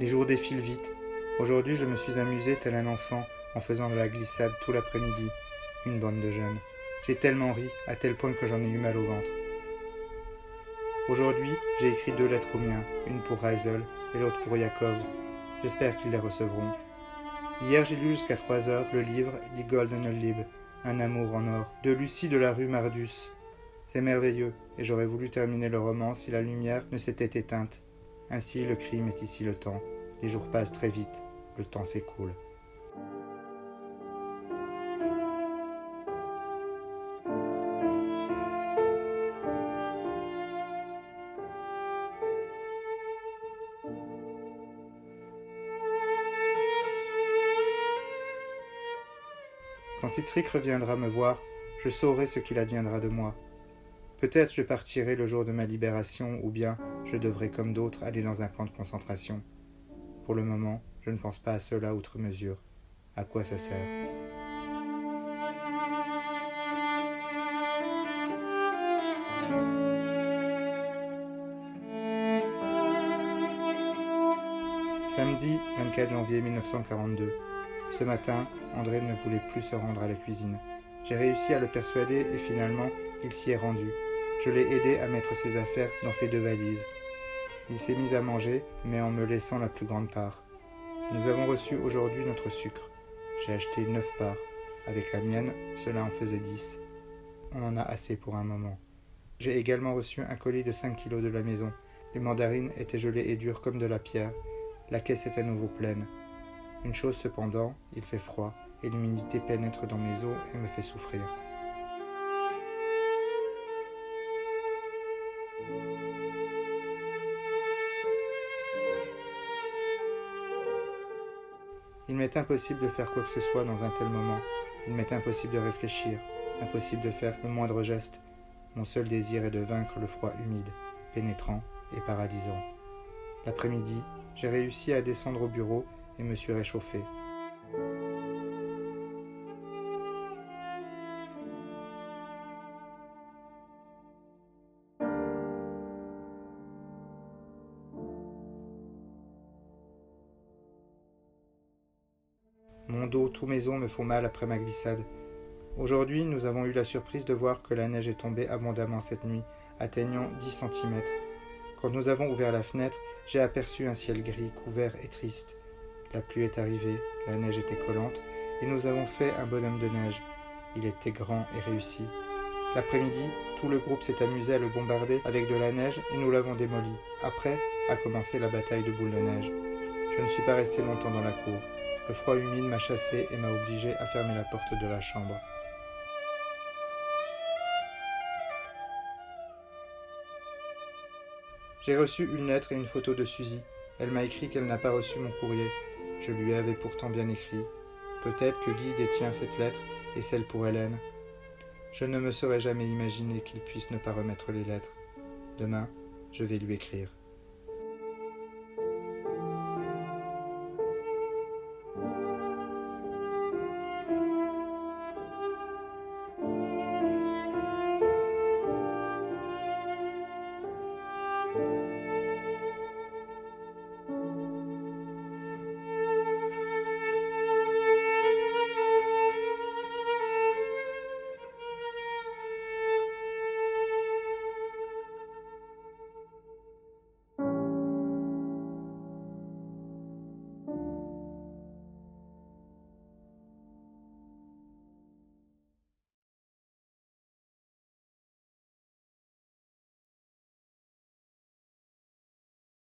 Les jours défilent vite. Aujourd'hui, je me suis amusé tel un enfant en faisant de la glissade tout l'après-midi. Une bande de jeunes. J'ai tellement ri, à tel point que j'en ai eu mal au ventre. Aujourd'hui, j'ai écrit deux lettres aux miens, une pour Reisel et l'autre pour Jacob. J'espère qu'ils les recevront. Hier, j'ai lu jusqu'à trois heures le livre Die Goldene Liebe, Un amour en or, de Lucie de la rue Mardus. C'est merveilleux, et j'aurais voulu terminer le roman si la lumière ne s'était éteinte. Ainsi, le crime est ici le temps. Les jours passent très vite, le temps s'écoule. Quand Itzrick reviendra me voir, je saurai ce qu'il adviendra de moi. Peut-être je partirai le jour de ma libération, ou bien je devrai, comme d'autres, aller dans un camp de concentration. Pour le moment, je ne pense pas à cela outre mesure. À quoi ça sert? Samedi 24 janvier 1942. Ce matin, André ne voulait plus se rendre à la cuisine. J'ai réussi à le persuader et finalement, il s'y est rendu. Je l'ai aidé à mettre ses affaires dans ses deux valises. Il s'est mis à manger, mais en me laissant la plus grande part. Nous avons reçu aujourd'hui notre sucre. J'ai acheté neuf parts. Avec la mienne, cela en faisait dix. On en a assez pour un moment. J'ai également reçu un colis de 5 kilos de la maison. Les mandarines étaient gelées et dures comme de la pierre. La caisse est à nouveau pleine. Une chose cependant, il fait froid et l'humidité pénètre dans mes os et me fait souffrir. Il m'est impossible de faire quoi que ce soit dans un tel moment. Il m'est impossible de réfléchir, impossible de faire le moindre geste. Mon seul désir est de vaincre le froid humide, pénétrant et paralysant. L'après-midi, j'ai réussi à descendre au bureau et me suis réchauffé. Mon dos, tous mes os me font mal après ma glissade. Aujourd'hui, nous avons eu la surprise de voir que la neige est tombée abondamment cette nuit, atteignant 10 cm. Quand nous avons ouvert la fenêtre, j'ai aperçu un ciel gris, couvert et triste. La pluie est arrivée, la neige était collante, et nous avons fait un bonhomme de neige. Il était grand et réussi. L'après-midi, tout le groupe s'est amusé à le bombarder avec de la neige et nous l'avons démoli. Après a commencé la bataille de boules de neige. Je ne suis pas resté longtemps dans la cour. Le froid humide m'a chassé et m'a obligé à fermer la porte de la chambre. J'ai reçu une lettre et une photo de Suzy. Elle m'a écrit qu'elle n'a pas reçu mon courrier. Je lui avais pourtant bien écrit. Peut-être que Guy détient cette lettre et celle pour Hélène. Je ne me serais jamais imaginé qu'il puisse ne pas remettre les lettres. Demain, je vais lui écrire.